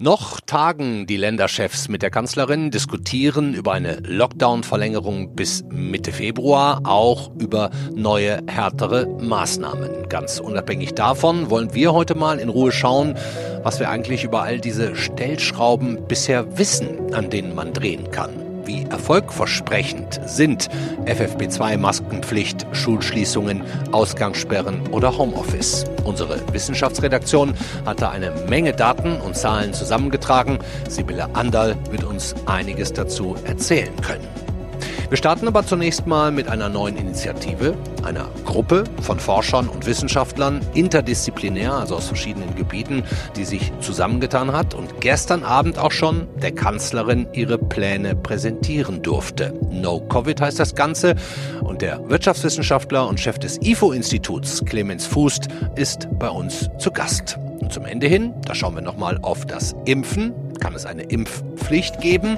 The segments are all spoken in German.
Noch tagen die Länderchefs mit der Kanzlerin, diskutieren über eine Lockdown-Verlängerung bis Mitte Februar, auch über neue, härtere Maßnahmen. Ganz unabhängig davon wollen wir heute mal in Ruhe schauen, was wir eigentlich über all diese Stellschrauben bisher wissen, an denen man drehen kann wie erfolgversprechend sind FFP2-Maskenpflicht, Schulschließungen, Ausgangssperren oder Homeoffice. Unsere Wissenschaftsredaktion hatte eine Menge Daten und Zahlen zusammengetragen. Sibylle Andal wird uns einiges dazu erzählen können. Wir starten aber zunächst mal mit einer neuen Initiative, einer Gruppe von Forschern und Wissenschaftlern, interdisziplinär, also aus verschiedenen Gebieten, die sich zusammengetan hat und gestern Abend auch schon der Kanzlerin ihre Pläne präsentieren durfte. No Covid heißt das Ganze und der Wirtschaftswissenschaftler und Chef des IFO-Instituts, Clemens Fußt, ist bei uns zu Gast. Und zum Ende hin, da schauen wir nochmal auf das Impfen. Kann es eine Impfpflicht geben?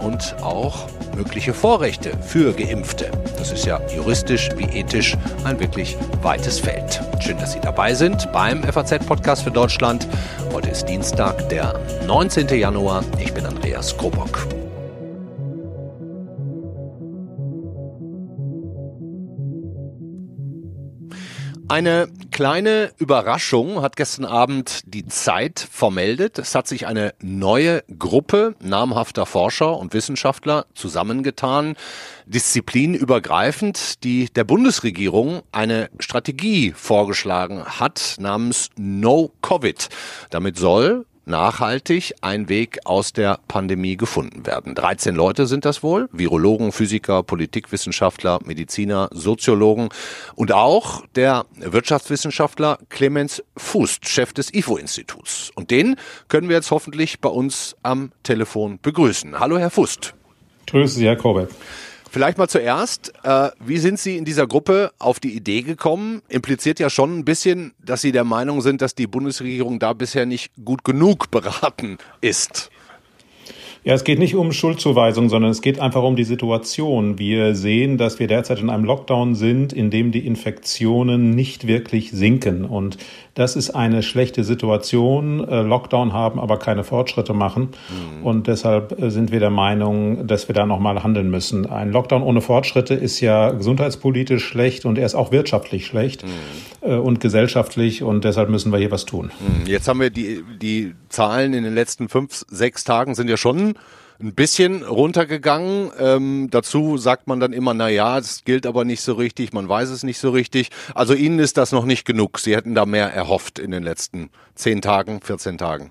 und auch mögliche Vorrechte für Geimpfte. Das ist ja juristisch wie ethisch ein wirklich weites Feld. Schön, dass Sie dabei sind beim FAZ-Podcast für Deutschland. Heute ist Dienstag, der 19. Januar. Ich bin Andreas Krobock. Eine kleine Überraschung hat gestern Abend die Zeit vermeldet. Es hat sich eine neue Gruppe namhafter Forscher und Wissenschaftler zusammengetan, disziplinübergreifend, die der Bundesregierung eine Strategie vorgeschlagen hat namens No Covid. Damit soll nachhaltig ein Weg aus der Pandemie gefunden werden. 13 Leute sind das wohl, Virologen, Physiker, Politikwissenschaftler, Mediziner, Soziologen und auch der Wirtschaftswissenschaftler Clemens Fußt, Chef des IFO-Instituts. Und den können wir jetzt hoffentlich bei uns am Telefon begrüßen. Hallo, Herr Fußt. Grüße Sie, Herr Korbek. Vielleicht mal zuerst, äh, wie sind Sie in dieser Gruppe auf die Idee gekommen? Impliziert ja schon ein bisschen, dass Sie der Meinung sind, dass die Bundesregierung da bisher nicht gut genug beraten ist. Ja, es geht nicht um Schuldzuweisung, sondern es geht einfach um die Situation. Wir sehen, dass wir derzeit in einem Lockdown sind, in dem die Infektionen nicht wirklich sinken. Und das ist eine schlechte Situation. Äh, Lockdown haben, aber keine Fortschritte machen. Mhm. Und deshalb äh, sind wir der Meinung, dass wir da nochmal handeln müssen. Ein Lockdown ohne Fortschritte ist ja gesundheitspolitisch schlecht und er ist auch wirtschaftlich schlecht mhm. und gesellschaftlich. Und deshalb müssen wir hier was tun. Mhm. Jetzt haben wir die, die Zahlen in den letzten fünf, sechs Tagen sind ja schon ein bisschen runtergegangen. Ähm, dazu sagt man dann immer, na ja, es gilt aber nicht so richtig, man weiß es nicht so richtig. Also Ihnen ist das noch nicht genug. Sie hätten da mehr erhofft in den letzten zehn Tagen, 14 Tagen.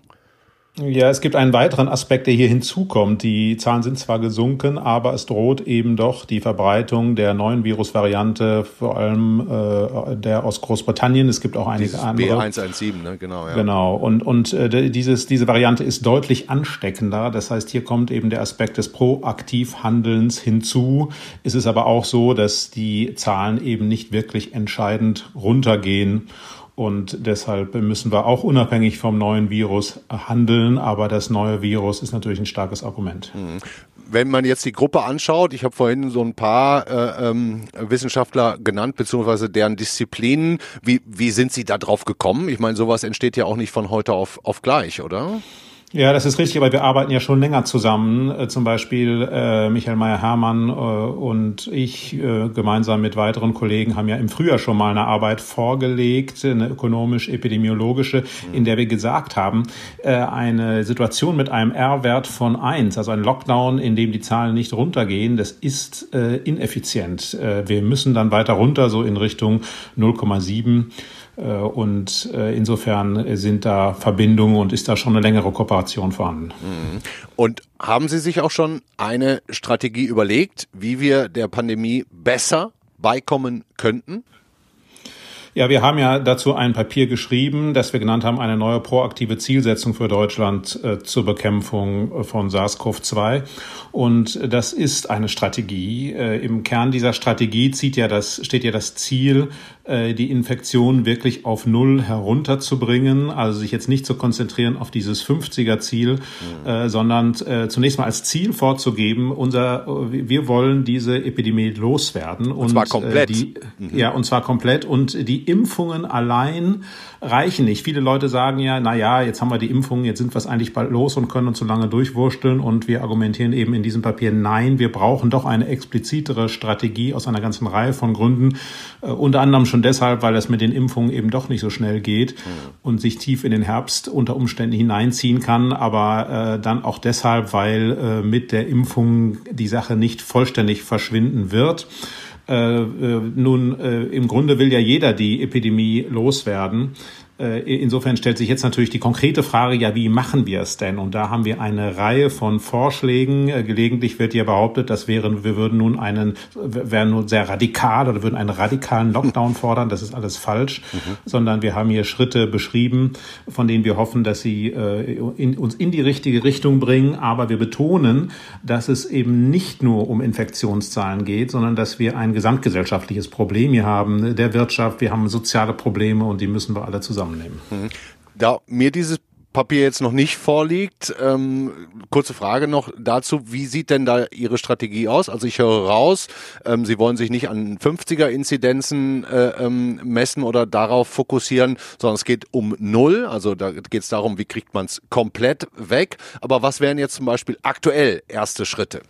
Ja, es gibt einen weiteren Aspekt, der hier hinzukommt. Die Zahlen sind zwar gesunken, aber es droht eben doch die Verbreitung der neuen Virusvariante, vor allem äh, der aus Großbritannien. Es gibt auch einige Dieses andere. B117, ne? genau. Ja. Genau. Und, und äh, dieses, diese Variante ist deutlich ansteckender. Das heißt, hier kommt eben der Aspekt des Proaktivhandelns hinzu. Es ist aber auch so, dass die Zahlen eben nicht wirklich entscheidend runtergehen. Und deshalb müssen wir auch unabhängig vom neuen Virus handeln. Aber das neue Virus ist natürlich ein starkes Argument. Mhm. Wenn man jetzt die Gruppe anschaut, ich habe vorhin so ein paar äh, ähm, Wissenschaftler genannt, beziehungsweise deren Disziplinen. Wie, wie sind Sie da drauf gekommen? Ich meine, sowas entsteht ja auch nicht von heute auf, auf gleich, oder? Ja, das ist richtig, aber wir arbeiten ja schon länger zusammen. Äh, zum Beispiel äh, Michael Meyer-Hermann äh, und ich äh, gemeinsam mit weiteren Kollegen haben ja im Frühjahr schon mal eine Arbeit vorgelegt, eine ökonomisch-epidemiologische, mhm. in der wir gesagt haben, äh, eine Situation mit einem R-Wert von eins, also ein Lockdown, in dem die Zahlen nicht runtergehen, das ist äh, ineffizient. Äh, wir müssen dann weiter runter, so in Richtung 0,7. Äh, und äh, insofern sind da Verbindungen und ist da schon eine längere Kooperation vorhanden. Mhm. Und haben Sie sich auch schon eine Strategie überlegt, wie wir der Pandemie besser beikommen könnten? Ja, wir haben ja dazu ein Papier geschrieben, das wir genannt haben, eine neue proaktive Zielsetzung für Deutschland äh, zur Bekämpfung von SARS-CoV-2. Und das ist eine Strategie. Äh, Im Kern dieser Strategie zieht ja das, steht ja das Ziel, äh, die Infektion wirklich auf Null herunterzubringen, also sich jetzt nicht zu konzentrieren auf dieses 50er-Ziel, mhm. äh, sondern äh, zunächst mal als Ziel vorzugeben, unser, wir wollen diese Epidemie loswerden. Und, und zwar komplett. Die, mhm. Ja, und zwar komplett. Und die Impfungen allein reichen nicht. Viele Leute sagen ja, na ja, jetzt haben wir die Impfungen, jetzt sind wir es eigentlich bald los und können uns so lange durchwursteln und wir argumentieren eben in diesem Papier, nein, wir brauchen doch eine explizitere Strategie aus einer ganzen Reihe von Gründen. Äh, unter anderem schon deshalb, weil es mit den Impfungen eben doch nicht so schnell geht mhm. und sich tief in den Herbst unter Umständen hineinziehen kann, aber äh, dann auch deshalb, weil äh, mit der Impfung die Sache nicht vollständig verschwinden wird. Äh, äh, nun, äh, im Grunde will ja jeder die Epidemie loswerden. Äh, insofern stellt sich jetzt natürlich die konkrete Frage, ja, wie machen wir es denn? Und da haben wir eine Reihe von Vorschlägen. Äh, gelegentlich wird ja behauptet, das wären, wir würden nun einen, wären nun sehr radikal oder würden einen radikalen Lockdown fordern. Das ist alles falsch, mhm. sondern wir haben hier Schritte beschrieben, von denen wir hoffen, dass sie äh, in, uns in die richtige Richtung bringen. Aber wir betonen, dass es eben nicht nur um Infektionszahlen geht, sondern dass wir ein gesamtgesellschaftliches Problem hier haben, der Wirtschaft. Wir haben soziale Probleme und die müssen wir alle zusammen zusammennehmen. Mhm. Da mir dieses Papier jetzt noch nicht vorliegt, ähm, kurze Frage noch dazu, wie sieht denn da Ihre Strategie aus? Also ich höre raus, ähm, Sie wollen sich nicht an 50er-Inzidenzen äh, ähm, messen oder darauf fokussieren, sondern es geht um Null, also da geht es darum, wie kriegt man es komplett weg. Aber was wären jetzt zum Beispiel aktuell erste Schritte?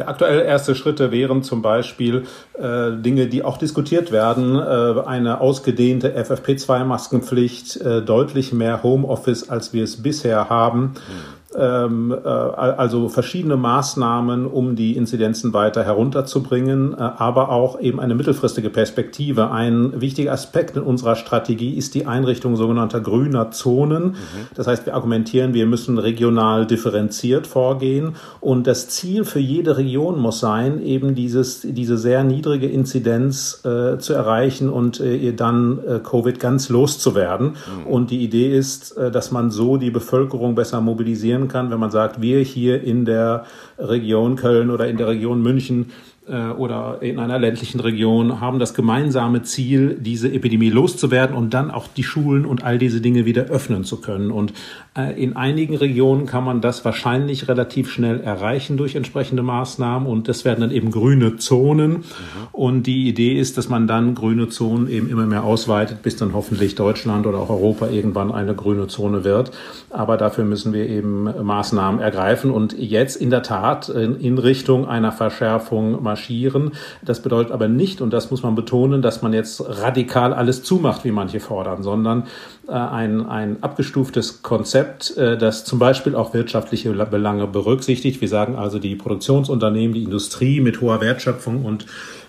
Ja, aktuell erste Schritte wären zum Beispiel äh, Dinge, die auch diskutiert werden, äh, eine ausgedehnte FFP2-Maskenpflicht, äh, deutlich mehr Homeoffice, als wir es bisher haben. Mhm ähm, äh, also verschiedene Maßnahmen, um die Inzidenzen weiter herunterzubringen, äh, aber auch eben eine mittelfristige Perspektive. Ein wichtiger Aspekt in unserer Strategie ist die Einrichtung sogenannter grüner Zonen. Mhm. Das heißt, wir argumentieren, wir müssen regional differenziert vorgehen und das Ziel für jede Region muss sein, eben dieses, diese sehr niedrige Inzidenz äh, zu erreichen und äh, dann äh, Covid ganz loszuwerden. Mhm. Und die Idee ist, äh, dass man so die Bevölkerung besser mobilisieren realisieren kann, wenn man sagt, wir hier in der Region Köln oder in der Region München äh, oder in einer ländlichen Region haben das gemeinsame Ziel, diese Epidemie loszuwerden und dann auch die Schulen und all diese Dinge wieder öffnen zu können. Und äh, in einigen Regionen kann man das wahrscheinlich relativ schnell erreichen durch entsprechende Maßnahmen und das werden dann eben grüne Zonen. Mhm. Und die Idee ist, dass man dann grüne Zonen eben immer mehr ausweitet, bis dann hoffentlich Deutschland oder auch Europa irgendwann eine grüne Zone wird. Aber dafür müssen wir eben Maßnahmen ergreifen und jetzt in der Tat in Richtung einer Verschärfung marschieren. Das bedeutet aber nicht, und das muss man betonen, dass man jetzt radikal alles zumacht, wie manche fordern, sondern äh, ein, ein abgestuftes Konzept, äh, das zum Beispiel auch wirtschaftliche Belange berücksichtigt. Wir sagen also, die Produktionsunternehmen, die Industrie mit hoher Wertschöpfung und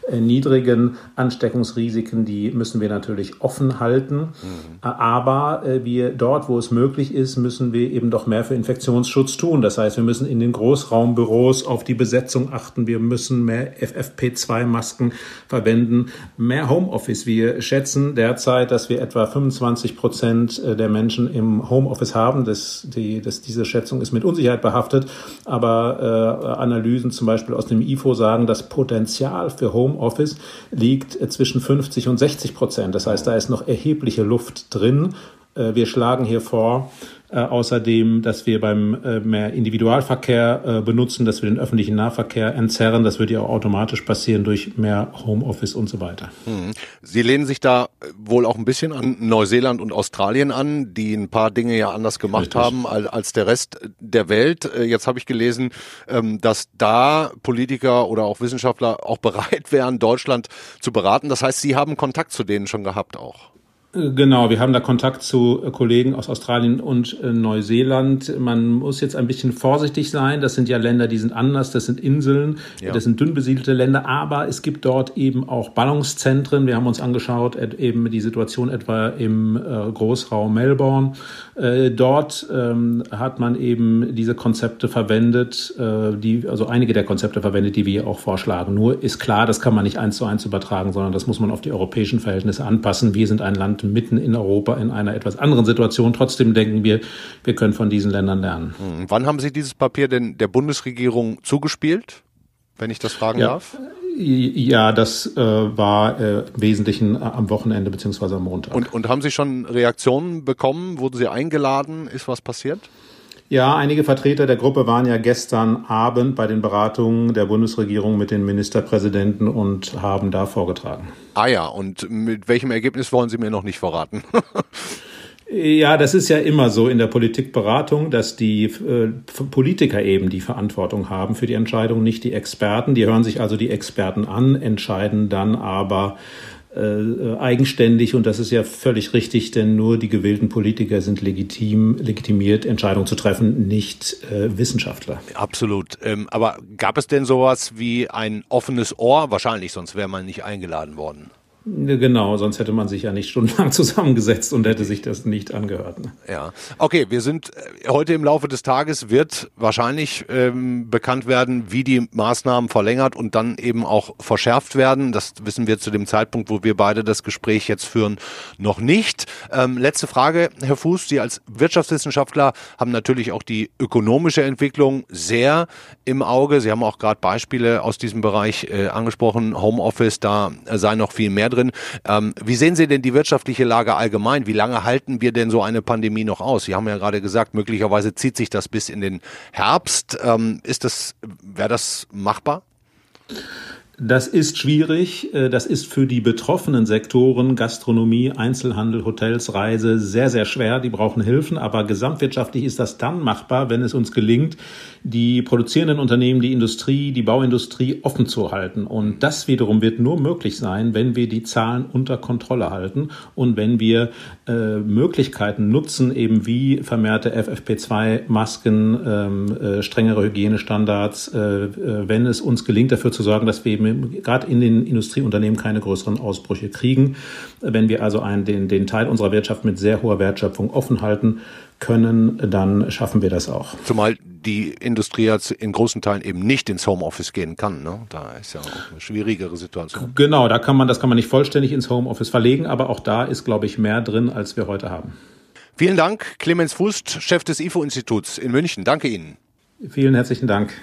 niedrigen Ansteckungsrisiken, die müssen wir natürlich offen halten. Mhm. Aber äh, wir dort, wo es möglich ist, müssen wir eben doch mehr für Infektionsschutz tun. Das heißt, wir müssen in den Großraumbüros auf die Besetzung achten. Wir müssen mehr FFP2-Masken verwenden, mehr Homeoffice. Wir schätzen derzeit, dass wir etwa 25 Prozent äh, der Menschen im Homeoffice haben. Das, die, das, diese Schätzung ist mit Unsicherheit behaftet. Aber äh, Analysen zum Beispiel aus dem IFO sagen, das Potenzial für Homeoffice Homeoffice liegt zwischen 50 und 60 Prozent. Das heißt, da ist noch erhebliche Luft drin. Äh, wir schlagen hier vor, äh, außerdem, dass wir beim äh, mehr Individualverkehr äh, benutzen, dass wir den öffentlichen Nahverkehr entzerren. Das wird ja auch automatisch passieren durch mehr Homeoffice und so weiter. Hm. Sie lehnen sich da wohl auch ein bisschen an Neuseeland und Australien an, die ein paar Dinge ja anders gemacht Richtig. haben als der Rest der Welt. Jetzt habe ich gelesen, ähm, dass da Politiker oder auch Wissenschaftler auch bereit wären, Deutschland zu beraten. Das heißt, Sie haben Kontakt zu denen schon gehabt auch. Genau, wir haben da Kontakt zu äh, Kollegen aus Australien und äh, Neuseeland. Man muss jetzt ein bisschen vorsichtig sein. Das sind ja Länder, die sind anders. Das sind Inseln, ja. das sind dünn besiedelte Länder. Aber es gibt dort eben auch Ballungszentren. Wir haben uns angeschaut, eben die Situation etwa im äh, Großraum Melbourne. Dort ähm, hat man eben diese Konzepte verwendet, die, also einige der Konzepte verwendet, die wir auch vorschlagen. Nur ist klar, das kann man nicht eins zu eins übertragen, sondern das muss man auf die europäischen Verhältnisse anpassen. Wir sind ein Land mitten in Europa in einer etwas anderen Situation. Trotzdem denken wir, wir können von diesen Ländern lernen. Hm, wann haben Sie dieses Papier denn der Bundesregierung zugespielt, wenn ich das fragen ja. darf? Ja, das äh, war äh, im Wesentlichen äh, am Wochenende beziehungsweise am Montag. Und, und haben Sie schon Reaktionen bekommen? Wurden Sie eingeladen? Ist was passiert? Ja, einige Vertreter der Gruppe waren ja gestern Abend bei den Beratungen der Bundesregierung mit den Ministerpräsidenten und haben da vorgetragen. Ah ja, und mit welchem Ergebnis wollen Sie mir noch nicht verraten? Ja, das ist ja immer so in der Politikberatung, dass die äh, Politiker eben die Verantwortung haben für die Entscheidung, nicht die Experten. Die hören sich also die Experten an, entscheiden dann aber äh, eigenständig und das ist ja völlig richtig, denn nur die gewählten Politiker sind legitim, legitimiert, Entscheidungen zu treffen, nicht äh, Wissenschaftler. Absolut. Ähm, aber gab es denn sowas wie ein offenes Ohr? Wahrscheinlich, sonst wäre man nicht eingeladen worden. Genau, sonst hätte man sich ja nicht stundenlang zusammengesetzt und hätte sich das nicht angehört. Ne? Ja, okay, wir sind äh, heute im Laufe des Tages wird wahrscheinlich ähm, bekannt werden, wie die Maßnahmen verlängert und dann eben auch verschärft werden. Das wissen wir zu dem Zeitpunkt, wo wir beide das Gespräch jetzt führen, noch nicht. Ähm, letzte Frage, Herr Fuß, Sie als Wirtschaftswissenschaftler haben natürlich auch die ökonomische Entwicklung sehr im Auge. Sie haben auch gerade Beispiele aus diesem Bereich äh, angesprochen, Homeoffice, da sei noch viel mehr drin. Ähm, wie sehen Sie denn die wirtschaftliche Lage allgemein? Wie lange halten wir denn so eine Pandemie noch aus? Sie haben ja gerade gesagt, möglicherweise zieht sich das bis in den Herbst. Ähm, ist das, wäre das machbar? Das ist schwierig. Äh, das ist für die betroffenen Sektoren Gastronomie, Einzelhandel, Hotels, Reise sehr, sehr schwer. Die brauchen Hilfen. Aber gesamtwirtschaftlich ist das dann machbar, wenn es uns gelingt, die produzierenden Unternehmen, die Industrie, die Bauindustrie offen zu halten. Und das wiederum wird nur möglich sein, wenn wir die Zahlen unter Kontrolle halten und wenn wir äh, Möglichkeiten nutzen, eben wie vermehrte FFP2-Masken, ähm, äh, strengere Hygienestandards, äh, äh, wenn es uns gelingt, dafür zu sorgen, dass wir eben gerade in den Industrieunternehmen keine größeren Ausbrüche kriegen. Wenn wir also einen, den, den Teil unserer Wirtschaft mit sehr hoher Wertschöpfung offen halten, können, dann schaffen wir das auch. Zumal die Industrie jetzt in großen Teilen eben nicht ins Homeoffice gehen kann. Ne? Da ist ja auch eine schwierigere Situation. Genau, da kann man, das kann man nicht vollständig ins Homeoffice verlegen, aber auch da ist, glaube ich, mehr drin, als wir heute haben. Vielen Dank, Clemens Fußt, Chef des IFO-Instituts in München. Danke Ihnen. Vielen herzlichen Dank.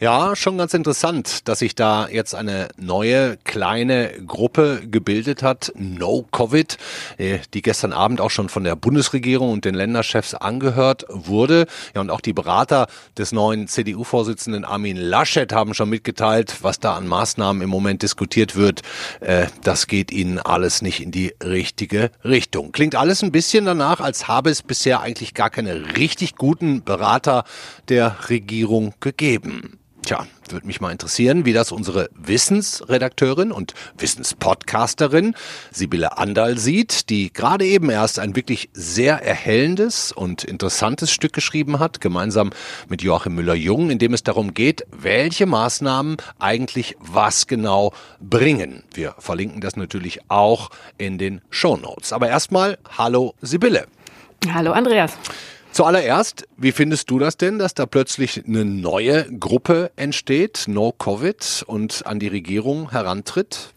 Ja, schon ganz interessant, dass sich da jetzt eine neue kleine Gruppe gebildet hat, No Covid, äh, die gestern Abend auch schon von der Bundesregierung und den Länderchefs angehört wurde. Ja, und auch die Berater des neuen CDU-Vorsitzenden Armin Laschet haben schon mitgeteilt, was da an Maßnahmen im Moment diskutiert wird. Äh, das geht ihnen alles nicht in die richtige Richtung. Klingt alles ein bisschen danach, als habe es bisher eigentlich gar keine richtig guten Berater der Regierung gegeben. Tja, würde mich mal interessieren, wie das unsere Wissensredakteurin und Wissenspodcasterin Sibylle Andal sieht, die gerade eben erst ein wirklich sehr erhellendes und interessantes Stück geschrieben hat, gemeinsam mit Joachim Müller-Jung, in dem es darum geht, welche Maßnahmen eigentlich was genau bringen. Wir verlinken das natürlich auch in den Show Notes. Aber erstmal, hallo Sibylle. Hallo Andreas. Zuallererst, wie findest du das denn, dass da plötzlich eine neue Gruppe entsteht, No Covid, und an die Regierung herantritt?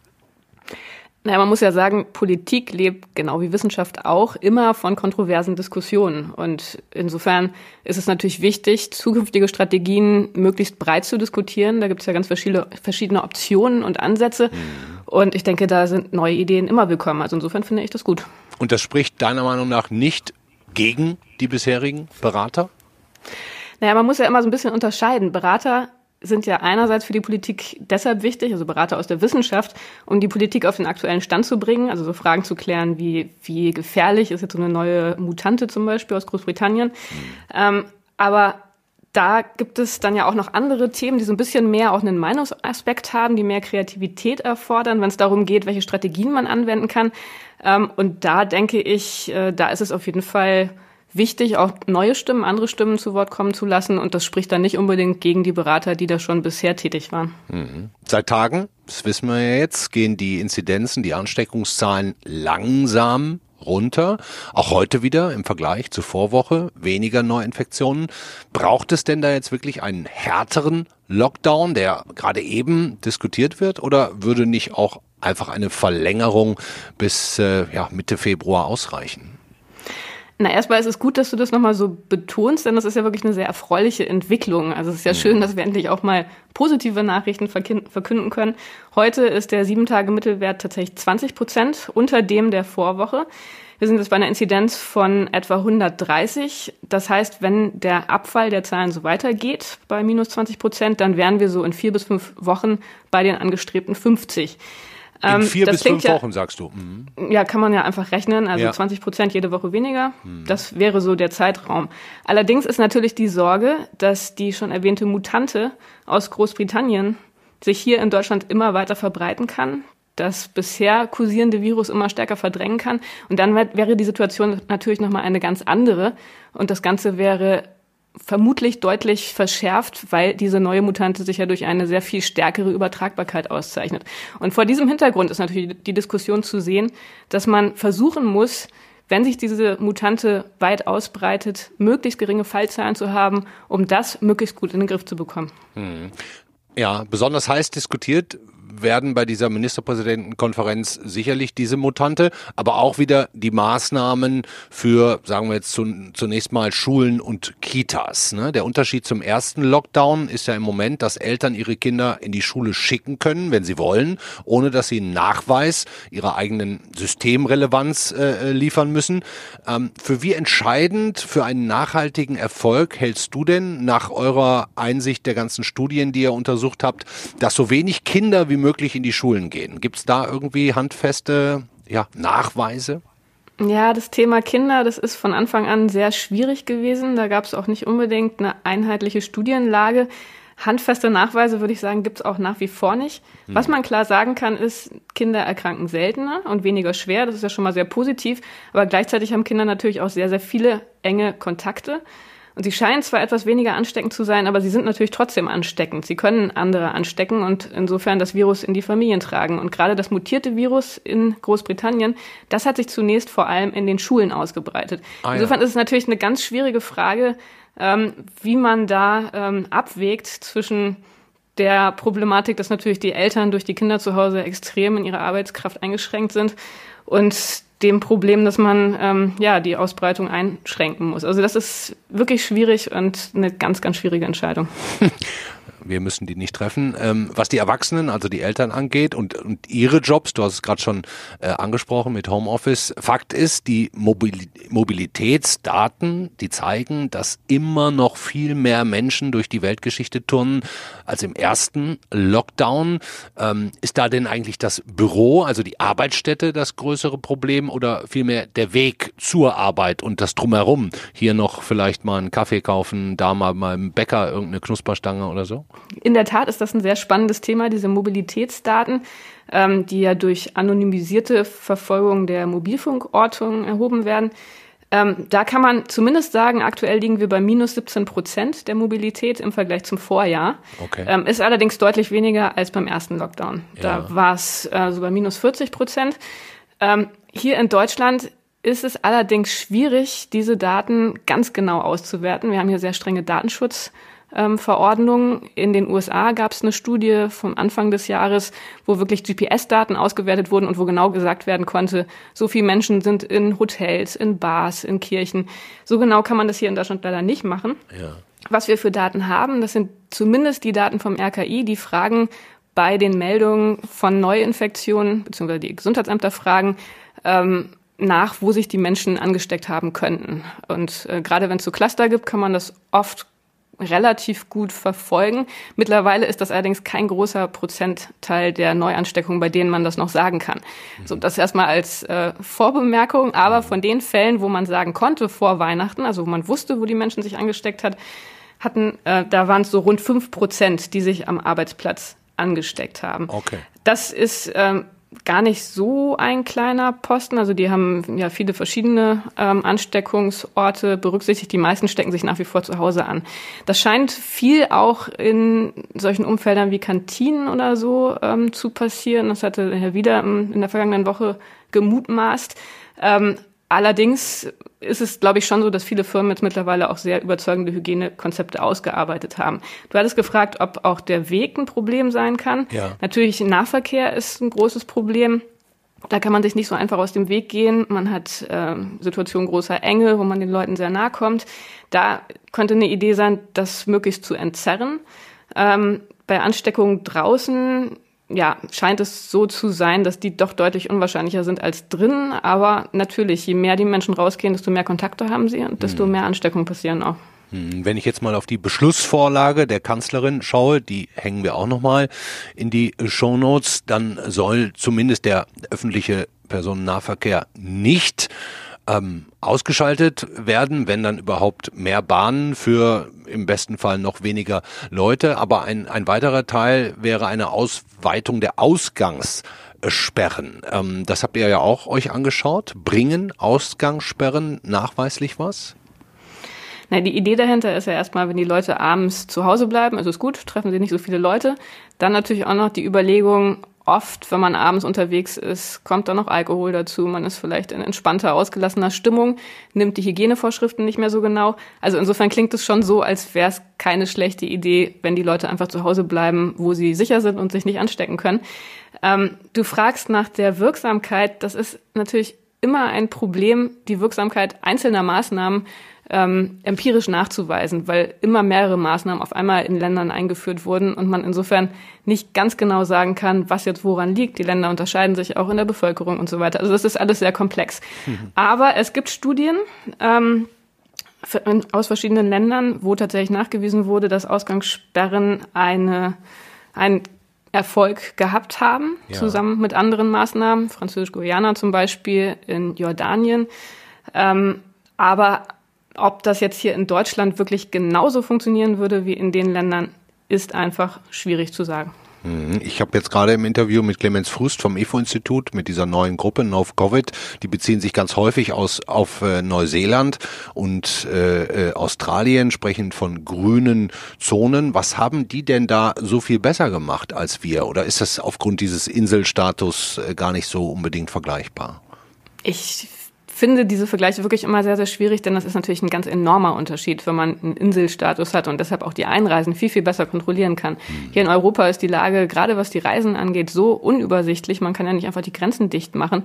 Naja, man muss ja sagen, Politik lebt genau wie Wissenschaft auch immer von kontroversen Diskussionen. Und insofern ist es natürlich wichtig, zukünftige Strategien möglichst breit zu diskutieren. Da gibt es ja ganz verschiedene, verschiedene Optionen und Ansätze. Mhm. Und ich denke, da sind neue Ideen immer willkommen. Also insofern finde ich das gut. Und das spricht deiner Meinung nach nicht gegen die bisherigen Berater? Naja, man muss ja immer so ein bisschen unterscheiden. Berater sind ja einerseits für die Politik deshalb wichtig, also Berater aus der Wissenschaft, um die Politik auf den aktuellen Stand zu bringen, also so Fragen zu klären, wie, wie gefährlich ist jetzt so eine neue Mutante zum Beispiel aus Großbritannien. Mhm. Ähm, aber da gibt es dann ja auch noch andere Themen, die so ein bisschen mehr auch einen Meinungsaspekt haben, die mehr Kreativität erfordern, wenn es darum geht, welche Strategien man anwenden kann. Ähm, und da denke ich, äh, da ist es auf jeden Fall wichtig, auch neue Stimmen, andere Stimmen zu Wort kommen zu lassen. Und das spricht dann nicht unbedingt gegen die Berater, die da schon bisher tätig waren. Mhm. Seit Tagen, das wissen wir ja jetzt, gehen die Inzidenzen, die Ansteckungszahlen langsam runter. Auch heute wieder im Vergleich zur Vorwoche weniger Neuinfektionen. Braucht es denn da jetzt wirklich einen härteren Lockdown, der gerade eben diskutiert wird? Oder würde nicht auch einfach eine Verlängerung bis äh, ja, Mitte Februar ausreichen? Na, erstmal ist es gut, dass du das nochmal so betonst, denn das ist ja wirklich eine sehr erfreuliche Entwicklung. Also es ist ja schön, dass wir endlich auch mal positive Nachrichten verkünden können. Heute ist der sieben Tage Mittelwert tatsächlich 20 Prozent unter dem der Vorwoche. Wir sind jetzt bei einer Inzidenz von etwa 130. Das heißt, wenn der Abfall der Zahlen so weitergeht bei minus 20 Prozent, dann wären wir so in vier bis fünf Wochen bei den angestrebten 50. In ähm, vier bis fünf ja, Wochen, sagst du. Mhm. Ja, kann man ja einfach rechnen. Also ja. 20 Prozent jede Woche weniger. Mhm. Das wäre so der Zeitraum. Allerdings ist natürlich die Sorge, dass die schon erwähnte Mutante aus Großbritannien sich hier in Deutschland immer weiter verbreiten kann, das bisher kursierende Virus immer stärker verdrängen kann. Und dann wäre die Situation natürlich nochmal eine ganz andere. Und das Ganze wäre vermutlich deutlich verschärft, weil diese neue Mutante sich ja durch eine sehr viel stärkere Übertragbarkeit auszeichnet. Und vor diesem Hintergrund ist natürlich die Diskussion zu sehen, dass man versuchen muss, wenn sich diese Mutante weit ausbreitet, möglichst geringe Fallzahlen zu haben, um das möglichst gut in den Griff zu bekommen. Hm. Ja, besonders heiß diskutiert werden bei dieser Ministerpräsidentenkonferenz sicherlich diese Mutante, aber auch wieder die Maßnahmen für, sagen wir jetzt zunächst mal Schulen und Kitas. Ne? Der Unterschied zum ersten Lockdown ist ja im Moment, dass Eltern ihre Kinder in die Schule schicken können, wenn sie wollen, ohne dass sie einen Nachweis ihrer eigenen Systemrelevanz äh, liefern müssen. Ähm, für wie entscheidend für einen nachhaltigen Erfolg hältst du denn nach eurer Einsicht der ganzen Studien, die ihr untersucht habt, dass so wenig Kinder wie möglich in die Schulen gehen. Gibt es da irgendwie handfeste ja, Nachweise? Ja, das Thema Kinder, das ist von Anfang an sehr schwierig gewesen. Da gab es auch nicht unbedingt eine einheitliche Studienlage. Handfeste Nachweise, würde ich sagen, gibt es auch nach wie vor nicht. Hm. Was man klar sagen kann, ist, Kinder erkranken seltener und weniger schwer. Das ist ja schon mal sehr positiv. Aber gleichzeitig haben Kinder natürlich auch sehr, sehr viele enge Kontakte. Sie scheinen zwar etwas weniger ansteckend zu sein, aber sie sind natürlich trotzdem ansteckend. Sie können andere anstecken und insofern das Virus in die Familien tragen. Und gerade das mutierte Virus in Großbritannien, das hat sich zunächst vor allem in den Schulen ausgebreitet. Ah, insofern ja. ist es natürlich eine ganz schwierige Frage, ähm, wie man da ähm, abwägt zwischen der Problematik, dass natürlich die Eltern durch die Kinder zu Hause extrem in ihrer Arbeitskraft eingeschränkt sind und dem Problem, dass man ähm, ja die Ausbreitung einschränken muss. Also das ist wirklich schwierig und eine ganz, ganz schwierige Entscheidung. wir müssen die nicht treffen. Ähm, was die Erwachsenen, also die Eltern angeht und, und ihre Jobs, du hast es gerade schon äh, angesprochen mit Homeoffice. Fakt ist, die Mobil Mobilitätsdaten, die zeigen, dass immer noch viel mehr Menschen durch die Weltgeschichte turnen als im ersten Lockdown. Ähm, ist da denn eigentlich das Büro, also die Arbeitsstätte, das größere Problem oder vielmehr der Weg zur Arbeit und das drumherum? Hier noch vielleicht mal einen Kaffee kaufen, da mal beim Bäcker irgendeine Knusperstange oder so? In der Tat ist das ein sehr spannendes Thema, diese Mobilitätsdaten, ähm, die ja durch anonymisierte Verfolgung der Mobilfunkortung erhoben werden. Ähm, da kann man zumindest sagen, aktuell liegen wir bei minus 17 Prozent der Mobilität im Vergleich zum Vorjahr. Okay. Ähm, ist allerdings deutlich weniger als beim ersten Lockdown. Ja. Da war es äh, so bei minus 40 Prozent. Ähm, hier in Deutschland ist es allerdings schwierig, diese Daten ganz genau auszuwerten. Wir haben hier sehr strenge Datenschutz ähm, Verordnung. In den USA gab es eine Studie vom Anfang des Jahres, wo wirklich GPS-Daten ausgewertet wurden und wo genau gesagt werden konnte, so viele Menschen sind in Hotels, in Bars, in Kirchen. So genau kann man das hier in Deutschland leider nicht machen. Ja. Was wir für Daten haben, das sind zumindest die Daten vom RKI, die fragen bei den Meldungen von Neuinfektionen, beziehungsweise die Gesundheitsämter fragen, ähm, nach, wo sich die Menschen angesteckt haben könnten. Und äh, gerade wenn es so Cluster gibt, kann man das oft relativ gut verfolgen. Mittlerweile ist das allerdings kein großer Prozentteil der Neuansteckungen, bei denen man das noch sagen kann. Mhm. So, das erstmal als äh, Vorbemerkung. Aber mhm. von den Fällen, wo man sagen konnte vor Weihnachten, also wo man wusste, wo die Menschen sich angesteckt hat, hatten, äh, da waren es so rund fünf Prozent, die sich am Arbeitsplatz angesteckt haben. Okay. Das ist ähm, gar nicht so ein kleiner Posten. Also die haben ja viele verschiedene ähm, Ansteckungsorte berücksichtigt. Die meisten stecken sich nach wie vor zu Hause an. Das scheint viel auch in solchen Umfeldern wie Kantinen oder so ähm, zu passieren. Das hatte Herr Wieder in der vergangenen Woche gemutmaßt. Ähm, Allerdings ist es, glaube ich, schon so, dass viele Firmen jetzt mittlerweile auch sehr überzeugende Hygienekonzepte ausgearbeitet haben. Du hattest gefragt, ob auch der Weg ein Problem sein kann. Ja. Natürlich, Nahverkehr ist ein großes Problem. Da kann man sich nicht so einfach aus dem Weg gehen. Man hat äh, Situationen großer Enge, wo man den Leuten sehr nahe kommt. Da könnte eine Idee sein, das möglichst zu entzerren. Ähm, bei Ansteckungen draußen ja, scheint es so zu sein, dass die doch deutlich unwahrscheinlicher sind als drinnen. Aber natürlich, je mehr die Menschen rausgehen, desto mehr Kontakte haben sie und desto mhm. mehr Ansteckungen passieren auch. Hm, wenn ich jetzt mal auf die Beschlussvorlage der Kanzlerin schaue, die hängen wir auch nochmal in die Show Notes, dann soll zumindest der öffentliche Personennahverkehr nicht ähm, ausgeschaltet werden, wenn dann überhaupt mehr Bahnen für im besten Fall noch weniger Leute. Aber ein, ein weiterer Teil wäre eine Ausweitung der Ausgangssperren. Ähm, das habt ihr ja auch euch angeschaut. Bringen Ausgangssperren nachweislich was? Na, die Idee dahinter ist ja erstmal, wenn die Leute abends zu Hause bleiben, ist es gut, treffen sie nicht so viele Leute. Dann natürlich auch noch die Überlegung, oft, wenn man abends unterwegs ist, kommt da noch Alkohol dazu. Man ist vielleicht in entspannter, ausgelassener Stimmung, nimmt die Hygienevorschriften nicht mehr so genau. Also insofern klingt es schon so, als wäre es keine schlechte Idee, wenn die Leute einfach zu Hause bleiben, wo sie sicher sind und sich nicht anstecken können. Ähm, du fragst nach der Wirksamkeit. Das ist natürlich immer ein Problem, die Wirksamkeit einzelner Maßnahmen ähm, empirisch nachzuweisen, weil immer mehrere Maßnahmen auf einmal in Ländern eingeführt wurden und man insofern nicht ganz genau sagen kann, was jetzt woran liegt. Die Länder unterscheiden sich auch in der Bevölkerung und so weiter. Also das ist alles sehr komplex. Mhm. Aber es gibt Studien ähm, aus verschiedenen Ländern, wo tatsächlich nachgewiesen wurde, dass Ausgangssperren eine, ein Erfolg gehabt haben, ja. zusammen mit anderen Maßnahmen, Französisch-Guyana zum Beispiel, in Jordanien. Ähm, aber ob das jetzt hier in Deutschland wirklich genauso funktionieren würde wie in den Ländern, ist einfach schwierig zu sagen. Mhm. Ich habe jetzt gerade im Interview mit Clemens Frust vom IFO-Institut mit dieser neuen Gruppe No Covid, die beziehen sich ganz häufig aus auf äh, Neuseeland und äh, äh, Australien, sprechen von grünen Zonen. Was haben die denn da so viel besser gemacht als wir? Oder ist das aufgrund dieses Inselstatus äh, gar nicht so unbedingt vergleichbar? Ich finde diese Vergleiche wirklich immer sehr, sehr schwierig, denn das ist natürlich ein ganz enormer Unterschied, wenn man einen Inselstatus hat und deshalb auch die Einreisen viel, viel besser kontrollieren kann. Mhm. Hier in Europa ist die Lage, gerade was die Reisen angeht, so unübersichtlich. Man kann ja nicht einfach die Grenzen dicht machen.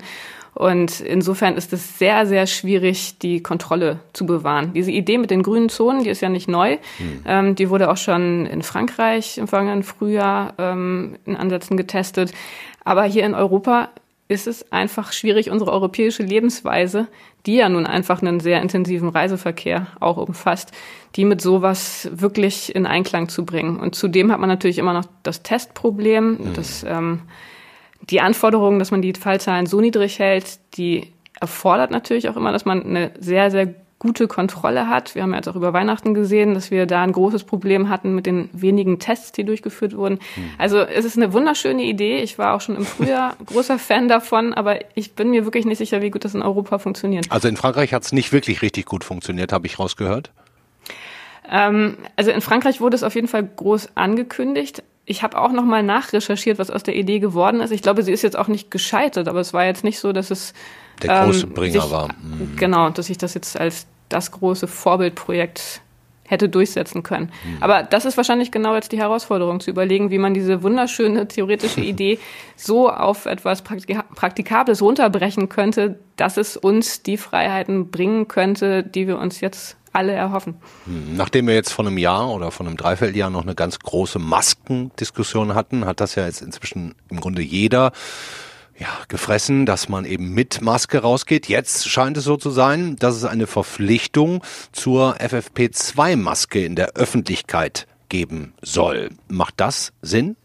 Und insofern ist es sehr, sehr schwierig, die Kontrolle zu bewahren. Diese Idee mit den grünen Zonen, die ist ja nicht neu. Mhm. Ähm, die wurde auch schon in Frankreich im vergangenen Frühjahr ähm, in Ansätzen getestet. Aber hier in Europa ist es einfach schwierig, unsere europäische Lebensweise, die ja nun einfach einen sehr intensiven Reiseverkehr auch umfasst, die mit sowas wirklich in Einklang zu bringen. Und zudem hat man natürlich immer noch das Testproblem, mhm. das, ähm, die Anforderung, dass man die Fallzahlen so niedrig hält, die erfordert natürlich auch immer, dass man eine sehr, sehr gute Kontrolle hat. Wir haben ja jetzt auch über Weihnachten gesehen, dass wir da ein großes Problem hatten mit den wenigen Tests, die durchgeführt wurden. Hm. Also es ist eine wunderschöne Idee. Ich war auch schon im Frühjahr großer Fan davon, aber ich bin mir wirklich nicht sicher, wie gut das in Europa funktioniert. Also in Frankreich hat es nicht wirklich richtig gut funktioniert, habe ich rausgehört. Ähm, also in Frankreich wurde es auf jeden Fall groß angekündigt. Ich habe auch noch mal nachrecherchiert, was aus der Idee geworden ist. Ich glaube, sie ist jetzt auch nicht gescheitert, aber es war jetzt nicht so, dass es der große ähm, Bringer sich, war. Mhm. Genau, dass ich das jetzt als das große Vorbildprojekt hätte durchsetzen können. Mhm. Aber das ist wahrscheinlich genau jetzt die Herausforderung, zu überlegen, wie man diese wunderschöne theoretische Idee so auf etwas Praktikables runterbrechen könnte, dass es uns die Freiheiten bringen könnte, die wir uns jetzt alle erhoffen. Hm, nachdem wir jetzt vor einem Jahr oder vor einem Dreivierteljahr noch eine ganz große Maskendiskussion hatten, hat das ja jetzt inzwischen im Grunde jeder ja, gefressen, dass man eben mit Maske rausgeht. Jetzt scheint es so zu sein, dass es eine Verpflichtung zur FFP2-Maske in der Öffentlichkeit geben soll. Macht das Sinn?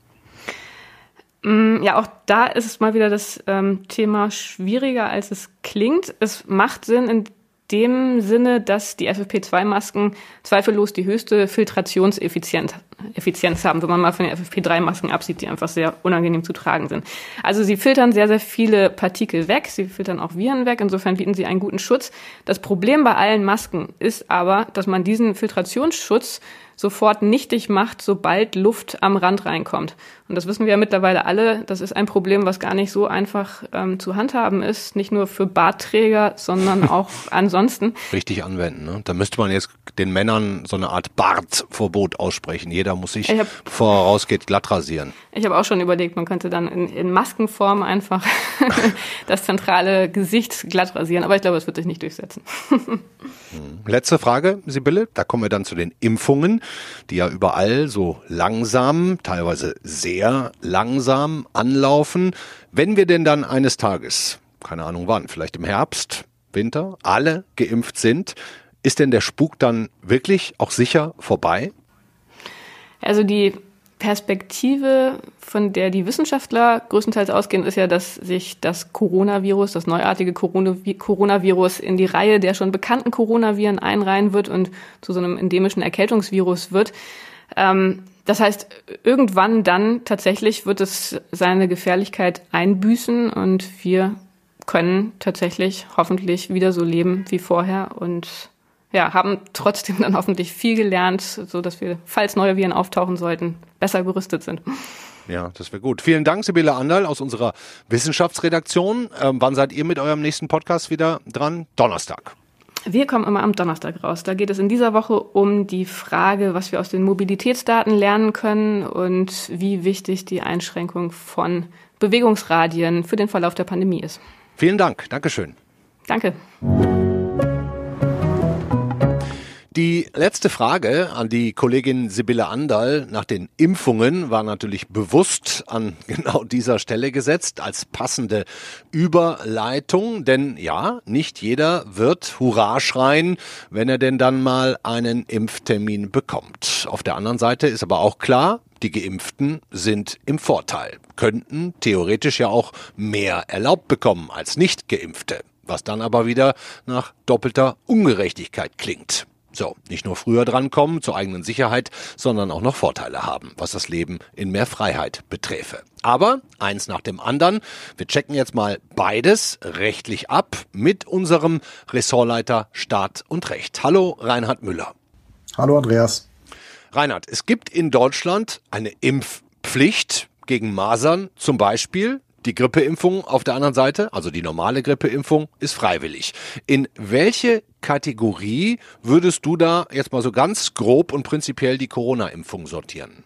Mm, ja, auch da ist es mal wieder das ähm, Thema schwieriger, als es klingt. Es macht Sinn in dem Sinne, dass die FFP2-Masken zweifellos die höchste Filtrationseffizienz Effizienz haben, wenn man mal von den FFP3-Masken absieht, die einfach sehr unangenehm zu tragen sind. Also sie filtern sehr, sehr viele Partikel weg, sie filtern auch Viren weg, insofern bieten sie einen guten Schutz. Das Problem bei allen Masken ist aber, dass man diesen Filtrationsschutz sofort nichtig macht, sobald Luft am Rand reinkommt. Und das wissen wir ja mittlerweile alle. Das ist ein Problem, was gar nicht so einfach ähm, zu handhaben ist. Nicht nur für Bartträger, sondern auch ansonsten. Richtig anwenden. Ne? Da müsste man jetzt den Männern so eine Art Bartverbot aussprechen. Jeder muss sich, hab, bevor er rausgeht, glatt rasieren. Ich habe auch schon überlegt, man könnte dann in, in Maskenform einfach das zentrale Gesicht glatt rasieren. Aber ich glaube, es wird sich nicht durchsetzen. Letzte Frage, Sibylle. Da kommen wir dann zu den Impfungen. Die ja überall so langsam, teilweise sehr langsam anlaufen. Wenn wir denn dann eines Tages, keine Ahnung wann, vielleicht im Herbst, Winter, alle geimpft sind, ist denn der Spuk dann wirklich auch sicher vorbei? Also die Perspektive, von der die Wissenschaftler größtenteils ausgehen, ist ja, dass sich das Coronavirus, das neuartige Coronavirus in die Reihe der schon bekannten Coronaviren einreihen wird und zu so einem endemischen Erkältungsvirus wird. Ähm, das heißt, irgendwann dann tatsächlich wird es seine Gefährlichkeit einbüßen und wir können tatsächlich hoffentlich wieder so leben wie vorher und ja, haben trotzdem dann hoffentlich viel gelernt, so dass wir, falls neue Viren auftauchen sollten, besser gerüstet sind. Ja, das wäre gut. Vielen Dank, Sibylle Andal aus unserer Wissenschaftsredaktion. Ähm, wann seid ihr mit eurem nächsten Podcast wieder dran? Donnerstag. Wir kommen immer am Donnerstag raus. Da geht es in dieser Woche um die Frage, was wir aus den Mobilitätsdaten lernen können und wie wichtig die Einschränkung von Bewegungsradien für den Verlauf der Pandemie ist. Vielen Dank. Dankeschön. Danke. Die letzte Frage an die Kollegin Sibylle Andal nach den Impfungen war natürlich bewusst an genau dieser Stelle gesetzt als passende Überleitung, denn ja, nicht jeder wird Hurra schreien, wenn er denn dann mal einen Impftermin bekommt. Auf der anderen Seite ist aber auch klar, die Geimpften sind im Vorteil, könnten theoretisch ja auch mehr erlaubt bekommen als Nicht-Geimpfte, was dann aber wieder nach doppelter Ungerechtigkeit klingt. So, nicht nur früher drankommen zur eigenen Sicherheit, sondern auch noch Vorteile haben, was das Leben in mehr Freiheit beträfe. Aber eins nach dem anderen. Wir checken jetzt mal beides rechtlich ab mit unserem Ressortleiter Staat und Recht. Hallo, Reinhard Müller. Hallo, Andreas. Reinhard, es gibt in Deutschland eine Impfpflicht gegen Masern zum Beispiel. Die Grippeimpfung auf der anderen Seite, also die normale Grippeimpfung, ist freiwillig. In welche Kategorie würdest du da jetzt mal so ganz grob und prinzipiell die Corona-Impfung sortieren?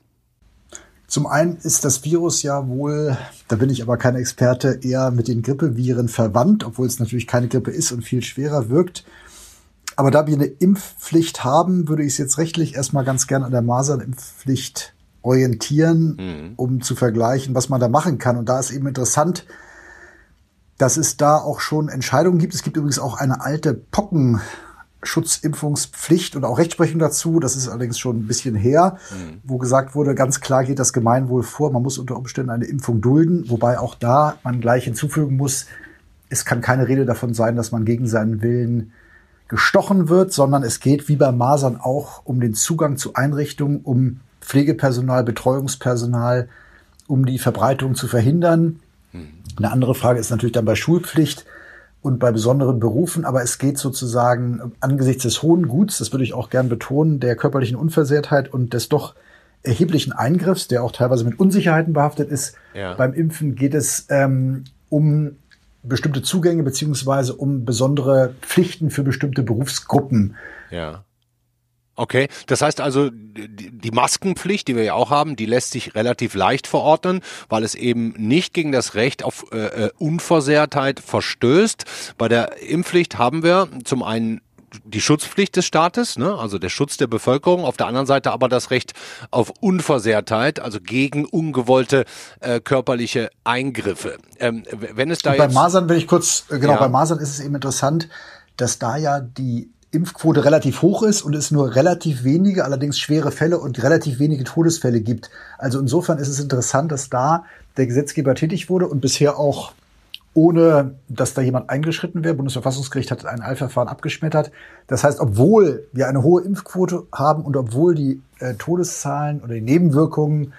Zum einen ist das Virus ja wohl, da bin ich aber kein Experte, eher mit den Grippeviren verwandt, obwohl es natürlich keine Grippe ist und viel schwerer wirkt. Aber da wir eine Impfpflicht haben, würde ich es jetzt rechtlich erstmal ganz gern an der Masernimpfpflicht orientieren, mhm. um zu vergleichen, was man da machen kann. Und da ist eben interessant, dass es da auch schon Entscheidungen gibt. Es gibt übrigens auch eine alte Pockenschutzimpfungspflicht und auch Rechtsprechung dazu. Das ist allerdings schon ein bisschen her, mhm. wo gesagt wurde, ganz klar geht das Gemeinwohl vor. Man muss unter Umständen eine Impfung dulden, wobei auch da man gleich hinzufügen muss, es kann keine Rede davon sein, dass man gegen seinen Willen gestochen wird, sondern es geht wie bei Masern auch um den Zugang zu Einrichtungen, um Pflegepersonal, Betreuungspersonal, um die Verbreitung zu verhindern. Mhm. Eine andere Frage ist natürlich dann bei Schulpflicht und bei besonderen Berufen, aber es geht sozusagen angesichts des hohen Guts, das würde ich auch gern betonen, der körperlichen Unversehrtheit und des doch erheblichen Eingriffs, der auch teilweise mit Unsicherheiten behaftet ist. Ja. Beim Impfen geht es ähm, um bestimmte Zugänge beziehungsweise um besondere Pflichten für bestimmte Berufsgruppen. Ja. Okay, das heißt also, die Maskenpflicht, die wir ja auch haben, die lässt sich relativ leicht verordnen, weil es eben nicht gegen das Recht auf äh, äh, Unversehrtheit verstößt. Bei der Impfpflicht haben wir zum einen die Schutzpflicht des Staates, ne? also der Schutz der Bevölkerung, auf der anderen Seite aber das Recht auf Unversehrtheit, also gegen ungewollte äh, körperliche Eingriffe. Ähm, wenn es da bei Masern will ich kurz, äh, genau, ja. bei Masern ist es eben interessant, dass da ja die Impfquote relativ hoch ist und es nur relativ wenige, allerdings schwere Fälle und relativ wenige Todesfälle gibt. Also insofern ist es interessant, dass da der Gesetzgeber tätig wurde und bisher auch ohne, dass da jemand eingeschritten wäre. Bundesverfassungsgericht hat ein Eilverfahren abgeschmettert. Das heißt, obwohl wir eine hohe Impfquote haben und obwohl die äh, Todeszahlen oder die Nebenwirkungen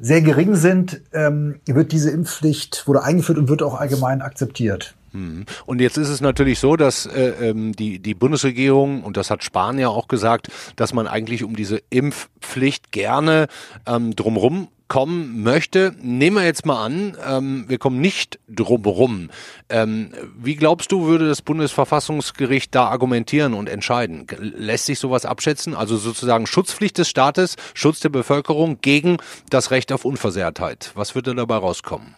sehr gering sind, ähm, wird diese Impfpflicht wurde eingeführt und wird auch allgemein akzeptiert. Mhm. Und jetzt ist es natürlich so, dass äh, ähm, die, die Bundesregierung, und das hat Spahn ja auch gesagt, dass man eigentlich um diese Impfpflicht gerne ähm, drumrum kommen möchte. Nehmen wir jetzt mal an, ähm, wir kommen nicht drumherum. Ähm, wie glaubst du, würde das Bundesverfassungsgericht da argumentieren und entscheiden? Lässt sich sowas abschätzen? Also sozusagen Schutzpflicht des Staates, Schutz der Bevölkerung gegen das Recht auf Unversehrtheit. Was würde dabei rauskommen?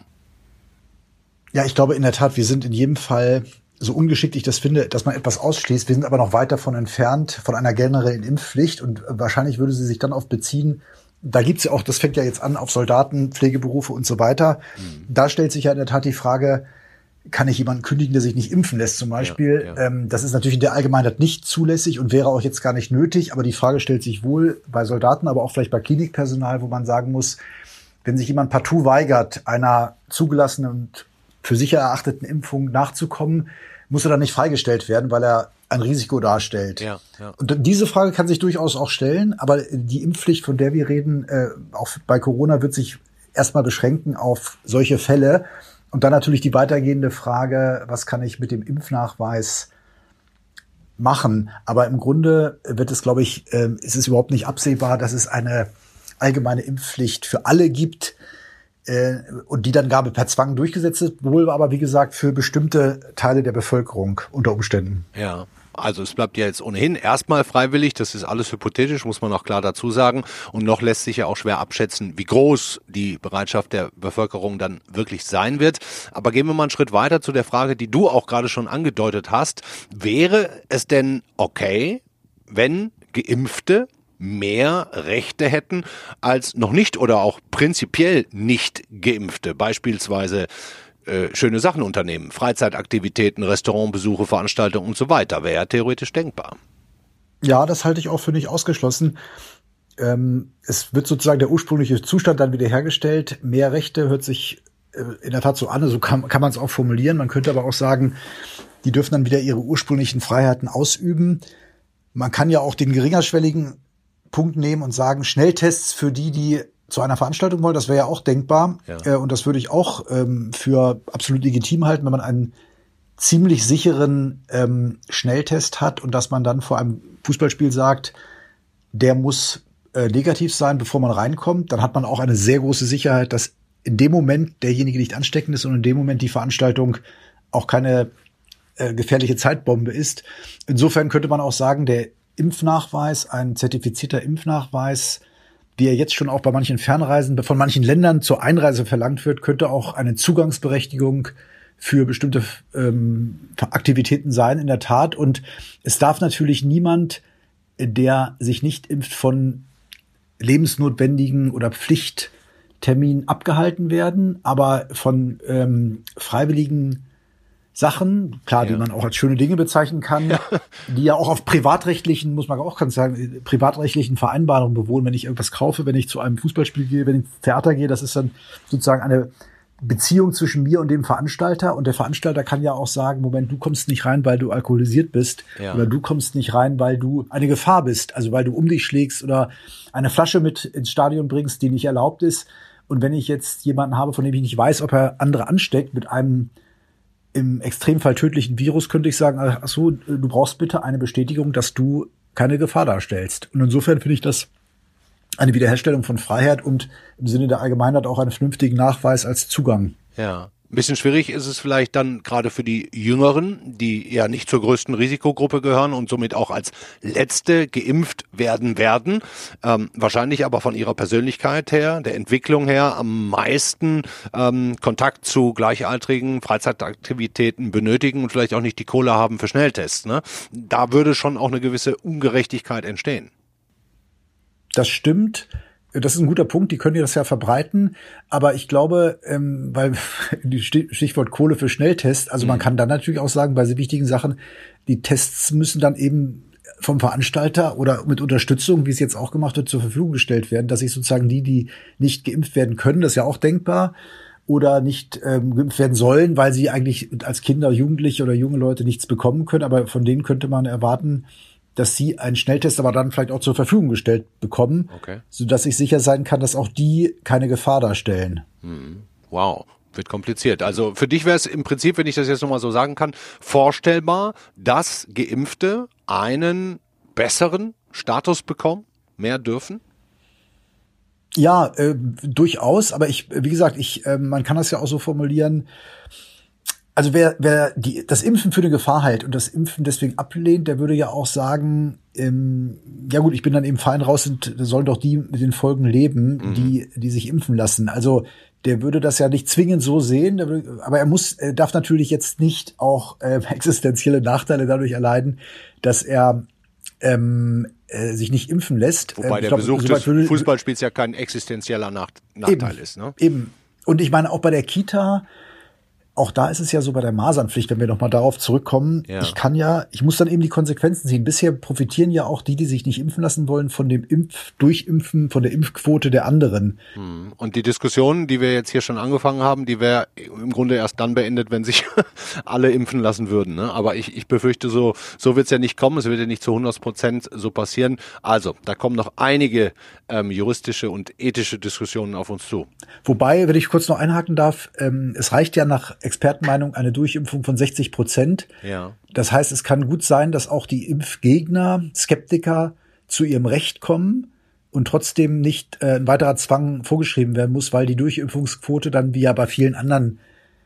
Ja, ich glaube in der Tat, wir sind in jedem Fall so ungeschickt ich das finde, dass man etwas ausschließt. Wir sind aber noch weit davon entfernt von einer generellen Impfpflicht und wahrscheinlich würde sie sich dann auf beziehen, da gibt's ja auch, das fängt ja jetzt an auf Soldaten, Pflegeberufe und so weiter. Mhm. Da stellt sich ja in der Tat die Frage, kann ich jemanden kündigen, der sich nicht impfen lässt zum Beispiel? Ja, ja. Ähm, das ist natürlich in der Allgemeinheit nicht zulässig und wäre auch jetzt gar nicht nötig. Aber die Frage stellt sich wohl bei Soldaten, aber auch vielleicht bei Klinikpersonal, wo man sagen muss, wenn sich jemand partout weigert, einer zugelassenen und für sicher erachteten Impfung nachzukommen, muss er dann nicht freigestellt werden, weil er ein Risiko darstellt. Ja, ja. Und diese Frage kann sich durchaus auch stellen, aber die Impfpflicht, von der wir reden, äh, auch bei Corona wird sich erstmal beschränken auf solche Fälle. Und dann natürlich die weitergehende Frage, was kann ich mit dem Impfnachweis machen? Aber im Grunde wird es, glaube ich, äh, ist es überhaupt nicht absehbar, dass es eine allgemeine Impfpflicht für alle gibt äh, und die dann gar per Zwang durchgesetzt ist, wohl aber wie gesagt für bestimmte Teile der Bevölkerung unter Umständen. Ja. Also es bleibt ja jetzt ohnehin erstmal freiwillig, das ist alles hypothetisch, muss man auch klar dazu sagen. Und noch lässt sich ja auch schwer abschätzen, wie groß die Bereitschaft der Bevölkerung dann wirklich sein wird. Aber gehen wir mal einen Schritt weiter zu der Frage, die du auch gerade schon angedeutet hast. Wäre es denn okay, wenn Geimpfte mehr Rechte hätten als noch nicht oder auch prinzipiell nicht geimpfte, beispielsweise äh, schöne Sachen unternehmen, Freizeitaktivitäten, Restaurantbesuche, Veranstaltungen und so weiter, wäre ja theoretisch denkbar. Ja, das halte ich auch für nicht ausgeschlossen. Ähm, es wird sozusagen der ursprüngliche Zustand dann wiederhergestellt. Mehr Rechte hört sich äh, in der Tat so an, so kann, kann man es auch formulieren. Man könnte aber auch sagen, die dürfen dann wieder ihre ursprünglichen Freiheiten ausüben. Man kann ja auch den geringerschwelligen Punkt nehmen und sagen, Schnelltests für die, die zu einer Veranstaltung wollen, das wäre ja auch denkbar. Ja. Äh, und das würde ich auch ähm, für absolut legitim halten, wenn man einen ziemlich sicheren ähm, Schnelltest hat und dass man dann vor einem Fußballspiel sagt, der muss äh, negativ sein, bevor man reinkommt. Dann hat man auch eine sehr große Sicherheit, dass in dem Moment derjenige nicht ansteckend ist und in dem Moment die Veranstaltung auch keine äh, gefährliche Zeitbombe ist. Insofern könnte man auch sagen, der Impfnachweis, ein zertifizierter Impfnachweis, wie er jetzt schon auch bei manchen Fernreisen von manchen Ländern zur Einreise verlangt wird, könnte auch eine Zugangsberechtigung für bestimmte ähm, Aktivitäten sein, in der Tat. Und es darf natürlich niemand, der sich nicht impft, von lebensnotwendigen oder Pflichtterminen abgehalten werden, aber von ähm, freiwilligen Sachen, klar, ja. die man auch als schöne Dinge bezeichnen kann, ja. die ja auch auf privatrechtlichen, muss man auch ganz sagen, privatrechtlichen Vereinbarungen bewohnen. Wenn ich irgendwas kaufe, wenn ich zu einem Fußballspiel gehe, wenn ich ins Theater gehe, das ist dann sozusagen eine Beziehung zwischen mir und dem Veranstalter. Und der Veranstalter kann ja auch sagen, Moment, du kommst nicht rein, weil du alkoholisiert bist. Ja. Oder du kommst nicht rein, weil du eine Gefahr bist. Also weil du um dich schlägst oder eine Flasche mit ins Stadion bringst, die nicht erlaubt ist. Und wenn ich jetzt jemanden habe, von dem ich nicht weiß, ob er andere ansteckt mit einem im Extremfall tödlichen Virus könnte ich sagen, ach so, du brauchst bitte eine Bestätigung, dass du keine Gefahr darstellst. Und insofern finde ich das eine Wiederherstellung von Freiheit und im Sinne der Allgemeinheit auch einen vernünftigen Nachweis als Zugang. Ja. Ein bisschen schwierig ist es vielleicht dann gerade für die Jüngeren, die ja nicht zur größten Risikogruppe gehören und somit auch als Letzte geimpft werden werden. Ähm, wahrscheinlich aber von ihrer Persönlichkeit her, der Entwicklung her am meisten ähm, Kontakt zu gleichaltrigen Freizeitaktivitäten benötigen und vielleicht auch nicht die Kohle haben für Schnelltests. Ne? Da würde schon auch eine gewisse Ungerechtigkeit entstehen. Das stimmt das ist ein guter Punkt, die können das ja verbreiten, aber ich glaube, ähm, weil die Stichwort Kohle für Schnelltest, also mhm. man kann dann natürlich auch sagen, bei so wichtigen Sachen, die Tests müssen dann eben vom Veranstalter oder mit Unterstützung, wie es jetzt auch gemacht wird, zur Verfügung gestellt werden, dass sich sozusagen die, die nicht geimpft werden können, das ist ja auch denkbar, oder nicht ähm, geimpft werden sollen, weil sie eigentlich als Kinder, Jugendliche oder junge Leute nichts bekommen können, aber von denen könnte man erwarten, dass sie einen Schnelltest aber dann vielleicht auch zur Verfügung gestellt bekommen, okay. sodass ich sicher sein kann, dass auch die keine Gefahr darstellen. Hm. Wow. Wird kompliziert. Also für dich wäre es im Prinzip, wenn ich das jetzt nochmal so sagen kann, vorstellbar, dass Geimpfte einen besseren Status bekommen, mehr dürfen? Ja, äh, durchaus. Aber ich, wie gesagt, ich, äh, man kann das ja auch so formulieren also wer, wer die, das Impfen für eine Gefahr hält und das Impfen deswegen ablehnt, der würde ja auch sagen, ähm, ja gut, ich bin dann eben fein raus und sollen doch die mit den Folgen leben, mhm. die, die sich impfen lassen. Also der würde das ja nicht zwingend so sehen, aber er muss, er darf natürlich jetzt nicht auch äh, existenzielle Nachteile dadurch erleiden, dass er ähm, äh, sich nicht impfen lässt. Wobei ähm, der glaub, Besuch des Fußballspiels ja kein existenzieller Nach Nachteil eben, ist. Ne? Eben. Und ich meine, auch bei der Kita, auch da ist es ja so bei der Masernpflicht, wenn wir nochmal darauf zurückkommen. Ja. Ich kann ja, ich muss dann eben die Konsequenzen ziehen. Bisher profitieren ja auch die, die sich nicht impfen lassen wollen, von dem Impf, Durchimpfen, von der Impfquote der anderen. Hm. Und die Diskussion, die wir jetzt hier schon angefangen haben, die wäre im Grunde erst dann beendet, wenn sich alle impfen lassen würden. Ne? Aber ich, ich befürchte, so, so wird es ja nicht kommen. Es wird ja nicht zu 100 Prozent so passieren. Also, da kommen noch einige ähm, juristische und ethische Diskussionen auf uns zu. Wobei, wenn ich kurz noch einhaken darf, ähm, es reicht ja nach Expertenmeinung eine Durchimpfung von 60 Prozent. Ja. Das heißt, es kann gut sein, dass auch die Impfgegner, Skeptiker zu ihrem Recht kommen und trotzdem nicht äh, ein weiterer Zwang vorgeschrieben werden muss, weil die Durchimpfungsquote dann wie ja bei vielen anderen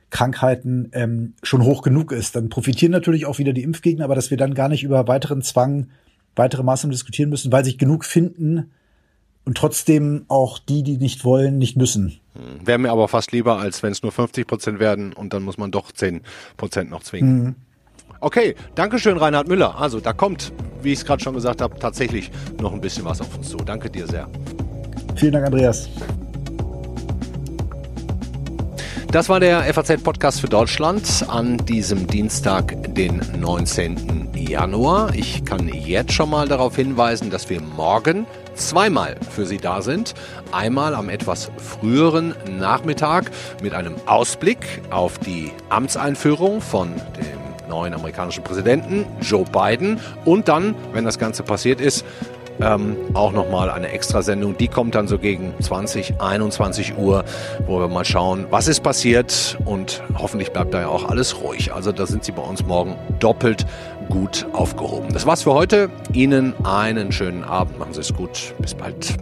Krankheiten ähm, schon hoch genug ist. Dann profitieren natürlich auch wieder die Impfgegner, aber dass wir dann gar nicht über weiteren Zwang, weitere Maßnahmen diskutieren müssen, weil sich genug finden, und trotzdem auch die, die nicht wollen, nicht müssen. Hm. Wäre mir aber fast lieber, als wenn es nur 50 Prozent werden und dann muss man doch 10 Prozent noch zwingen. Mhm. Okay, danke schön, Reinhard Müller. Also da kommt, wie ich es gerade schon gesagt habe, tatsächlich noch ein bisschen was auf uns zu. Danke dir sehr. Vielen Dank, Andreas. Das war der FAZ-Podcast für Deutschland an diesem Dienstag, den 19. Januar. Ich kann jetzt schon mal darauf hinweisen, dass wir morgen zweimal für Sie da sind. Einmal am etwas früheren Nachmittag mit einem Ausblick auf die Amtseinführung von dem neuen amerikanischen Präsidenten Joe Biden und dann, wenn das Ganze passiert ist, ähm, auch nochmal eine Extrasendung. Die kommt dann so gegen 20, 21 Uhr, wo wir mal schauen, was ist passiert und hoffentlich bleibt da ja auch alles ruhig. Also da sind Sie bei uns morgen doppelt gut aufgehoben. Das war's für heute. Ihnen einen schönen Abend. Machen Sie es gut. Bis bald.